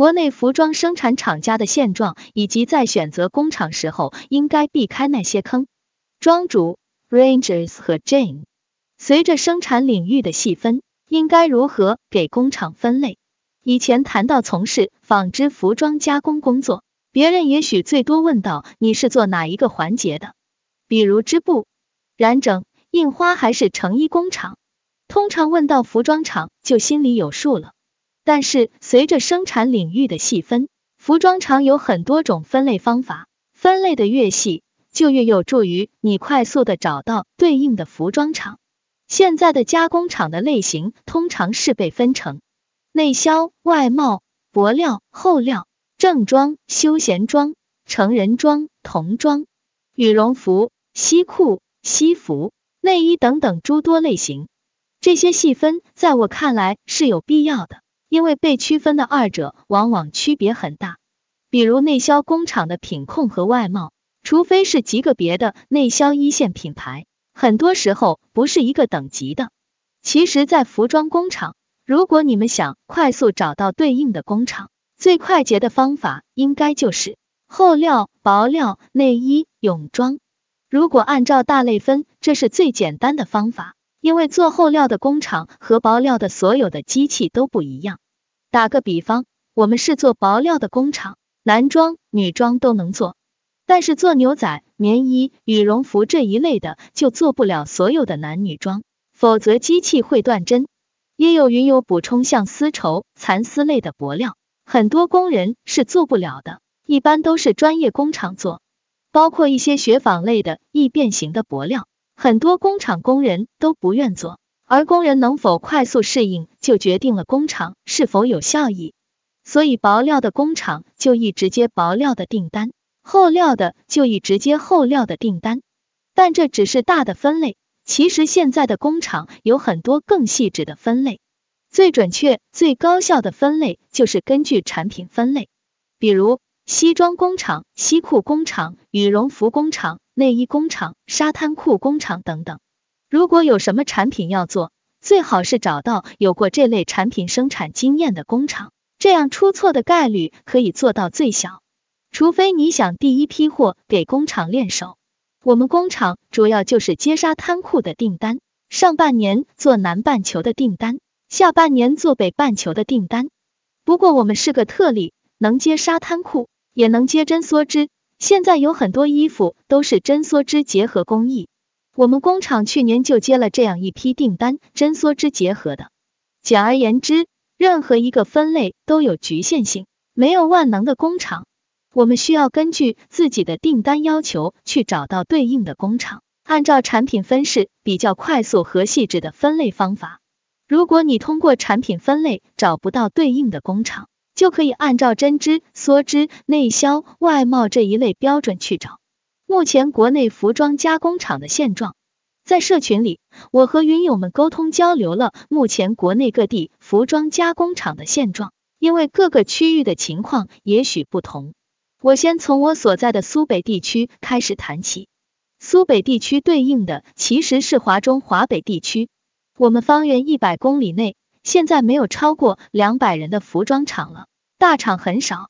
国内服装生产厂家的现状，以及在选择工厂时候应该避开那些坑。庄主 Rangers 和 Jane，随着生产领域的细分，应该如何给工厂分类？以前谈到从事纺织服装加工工作，别人也许最多问到你是做哪一个环节的，比如织布、染整、印花还是成衣工厂。通常问到服装厂，就心里有数了。但是随着生产领域的细分，服装厂有很多种分类方法，分类的越细，就越有助于你快速的找到对应的服装厂。现在的加工厂的类型通常是被分成内销、外贸、薄料、厚料、正装、休闲装、成人装、童装、羽绒服、西裤、西服、内衣等等诸多类型。这些细分在我看来是有必要的。因为被区分的二者往往区别很大，比如内销工厂的品控和外贸，除非是极个别的内销一线品牌，很多时候不是一个等级的。其实，在服装工厂，如果你们想快速找到对应的工厂，最快捷的方法应该就是厚料、薄料、内衣、泳装。如果按照大类分，这是最简单的方法。因为做厚料的工厂和薄料的所有的机器都不一样。打个比方，我们是做薄料的工厂，男装、女装都能做，但是做牛仔、棉衣、羽绒服这一类的就做不了所有的男女装，否则机器会断针。也有云友补充，像丝绸、蚕丝类的薄料，很多工人是做不了的，一般都是专业工厂做，包括一些雪纺类的易变形的薄料。很多工厂工人都不愿做，而工人能否快速适应，就决定了工厂是否有效益。所以薄料的工厂就一直接薄料的订单，厚料的就一直接厚料的订单。但这只是大的分类，其实现在的工厂有很多更细致的分类。最准确、最高效的分类就是根据产品分类，比如西装工厂、西裤工厂、羽绒服工厂。内衣工厂、沙滩裤工厂等等，如果有什么产品要做，最好是找到有过这类产品生产经验的工厂，这样出错的概率可以做到最小。除非你想第一批货给工厂练手，我们工厂主要就是接沙滩裤的订单，上半年做南半球的订单，下半年做北半球的订单。不过我们是个特例，能接沙滩裤，也能接针梭织。现在有很多衣服都是针梭织结合工艺，我们工厂去年就接了这样一批订单，针梭织结合的。简而言之，任何一个分类都有局限性，没有万能的工厂。我们需要根据自己的订单要求去找到对应的工厂，按照产品分式比较快速和细致的分类方法。如果你通过产品分类找不到对应的工厂，就可以按照针织、梭织、内销、外贸这一类标准去找。目前国内服装加工厂的现状，在社群里，我和云友们沟通交流了目前国内各地服装加工厂的现状。因为各个区域的情况也许不同，我先从我所在的苏北地区开始谈起。苏北地区对应的其实是华中华北地区，我们方圆一百公里内。现在没有超过两百人的服装厂了，大厂很少。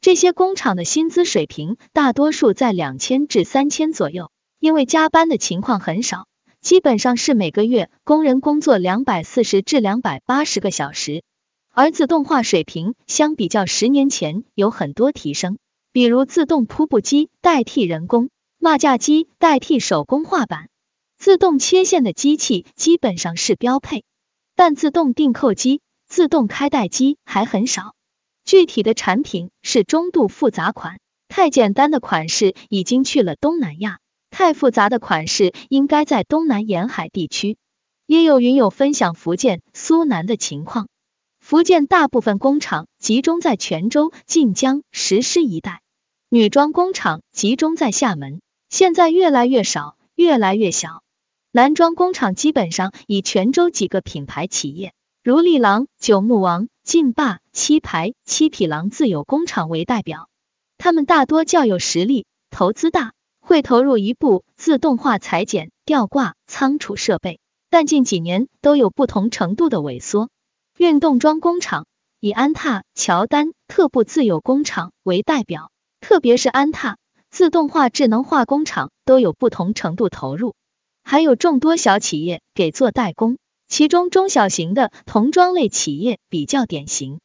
这些工厂的薪资水平大多数在两千至三千左右，因为加班的情况很少，基本上是每个月工人工作两百四十至两百八十个小时。而自动化水平相比较十年前有很多提升，比如自动铺布机代替人工，码架机代替手工画板，自动切线的机器基本上是标配。但自动订扣机、自动开袋机还很少。具体的产品是中度复杂款，太简单的款式已经去了东南亚，太复杂的款式应该在东南沿海地区。也有云友分享福建、苏南的情况。福建大部分工厂集中在泉州、晋江、石狮一带，女装工厂集中在厦门，现在越来越少，越来越小。男装工厂基本上以泉州几个品牌企业，如利郎、九牧王、劲霸、七牌、七匹狼自有工厂为代表。他们大多较有实力，投资大，会投入一部自动化裁剪、吊挂、仓储设备，但近几年都有不同程度的萎缩。运动装工厂以安踏、乔丹、特步自有工厂为代表，特别是安踏自动化、智能化工厂都有不同程度投入，还有众多小企业给做代工，其中中小型的童装类企业比较典型。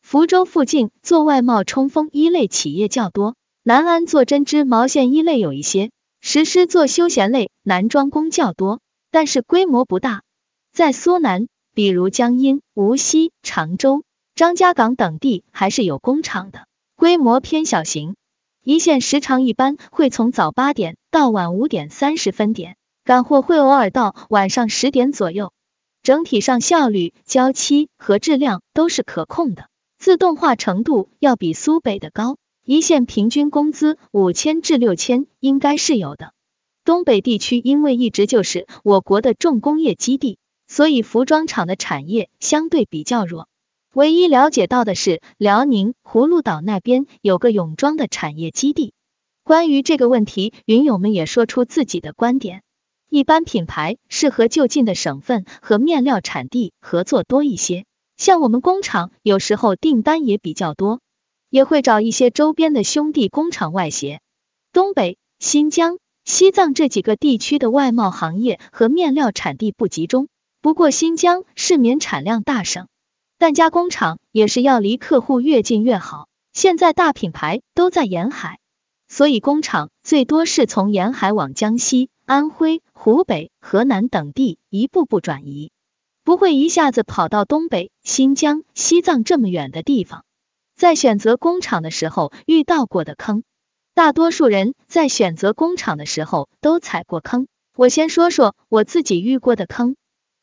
福州附近做外贸冲锋衣类企业较多，南安做针织毛线衣类有一些，石狮做休闲类男装工较多，但是规模不大。在苏南，比如江阴、无锡、常州、张家港等地还是有工厂的，规模偏小型。一线时长一般会从早八点到晚五点三十分点，赶货会偶尔到晚上十点左右。整体上效率、交期和质量都是可控的。自动化程度要比苏北的高，一线平均工资五千至六千应该是有的。东北地区因为一直就是我国的重工业基地，所以服装厂的产业相对比较弱。唯一了解到的是辽宁葫芦岛那边有个泳装的产业基地。关于这个问题，云友们也说出自己的观点。一般品牌是和就近的省份和面料产地合作多一些。像我们工厂有时候订单也比较多，也会找一些周边的兄弟工厂外协。东北、新疆、西藏这几个地区的外贸行业和面料产地不集中，不过新疆是棉产量大省，但加工厂也是要离客户越近越好。现在大品牌都在沿海，所以工厂最多是从沿海往江西、安徽、湖北、河南等地一步步转移。不会一下子跑到东北、新疆、西藏这么远的地方。在选择工厂的时候遇到过的坑，大多数人在选择工厂的时候都踩过坑。我先说说我自己遇过的坑。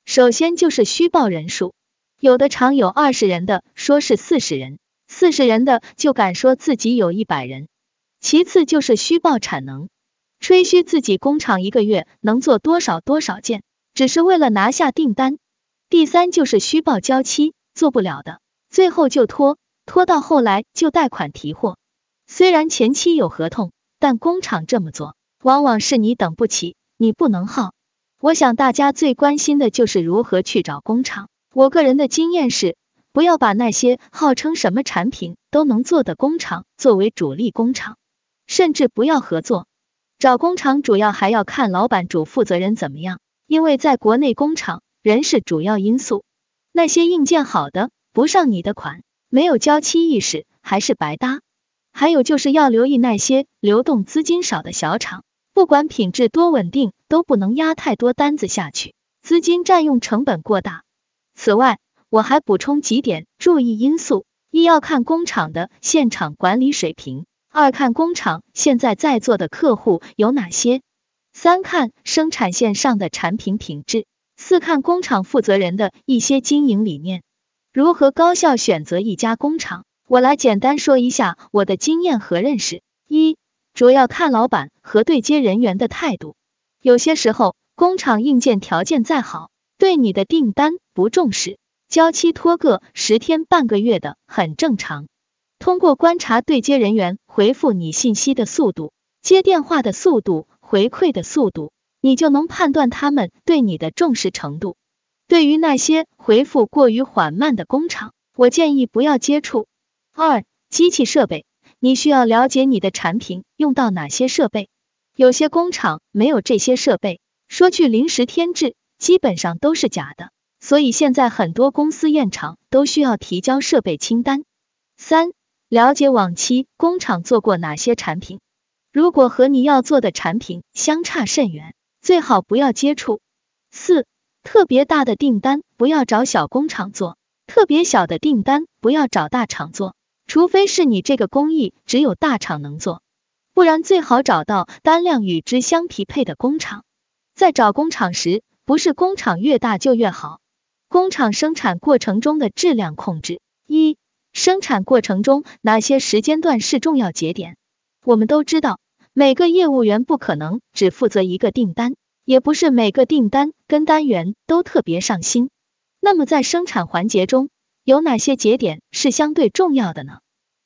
首先就是虚报人数，有的厂有二十人的，说是四十人；四十人的就敢说自己有一百人。其次就是虚报产能，吹嘘自己工厂一个月能做多少多少件，只是为了拿下订单。第三就是虚报交期，做不了的，最后就拖，拖到后来就贷款提货。虽然前期有合同，但工厂这么做，往往是你等不起，你不能耗。我想大家最关心的就是如何去找工厂。我个人的经验是，不要把那些号称什么产品都能做的工厂作为主力工厂，甚至不要合作。找工厂主要还要看老板主负责人怎么样，因为在国内工厂。人是主要因素，那些硬件好的不上你的款，没有交期意识还是白搭。还有就是要留意那些流动资金少的小厂，不管品质多稳定，都不能压太多单子下去，资金占用成本过大。此外，我还补充几点注意因素：一要看工厂的现场管理水平；二看工厂现在在座的客户有哪些；三看生产线上的产品品质。四看工厂负责人的一些经营理念，如何高效选择一家工厂？我来简单说一下我的经验和认识。一，主要看老板和对接人员的态度。有些时候，工厂硬件条件再好，对你的订单不重视，交期拖个十天半个月的很正常。通过观察对接人员回复你信息的速度、接电话的速度、回馈的速度。你就能判断他们对你的重视程度。对于那些回复过于缓慢的工厂，我建议不要接触。二、机器设备，你需要了解你的产品用到哪些设备。有些工厂没有这些设备，说去临时添置，基本上都是假的。所以现在很多公司验厂都需要提交设备清单。三、了解往期工厂做过哪些产品，如果和你要做的产品相差甚远。最好不要接触。四、特别大的订单不要找小工厂做，特别小的订单不要找大厂做，除非是你这个工艺只有大厂能做，不然最好找到单量与之相匹配的工厂。在找工厂时，不是工厂越大就越好。工厂生产过程中的质量控制。一、生产过程中哪些时间段是重要节点？我们都知道。每个业务员不可能只负责一个订单，也不是每个订单跟单元都特别上心。那么在生产环节中，有哪些节点是相对重要的呢？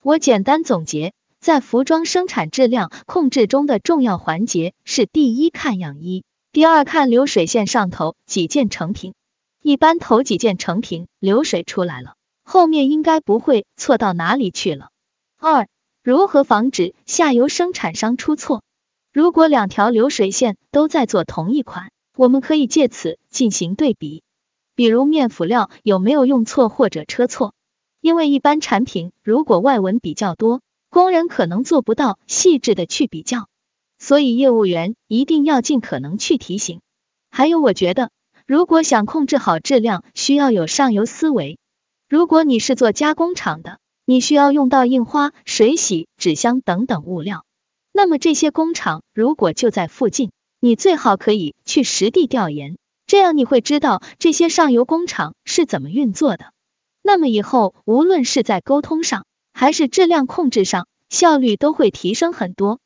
我简单总结，在服装生产质量控制中的重要环节是：第一，看样衣；第二，看流水线上头几件成品。一般头几件成品流水出来了，后面应该不会错到哪里去了。二、如何防止下游生产商出错？如果两条流水线都在做同一款，我们可以借此进行对比，比如面辅料有没有用错或者车错。因为一般产品如果外文比较多，工人可能做不到细致的去比较，所以业务员一定要尽可能去提醒。还有，我觉得如果想控制好质量，需要有上游思维。如果你是做加工厂的，你需要用到印花、水洗、纸箱等等物料。那么这些工厂如果就在附近，你最好可以去实地调研，这样你会知道这些上游工厂是怎么运作的。那么以后无论是在沟通上，还是质量控制上，效率都会提升很多。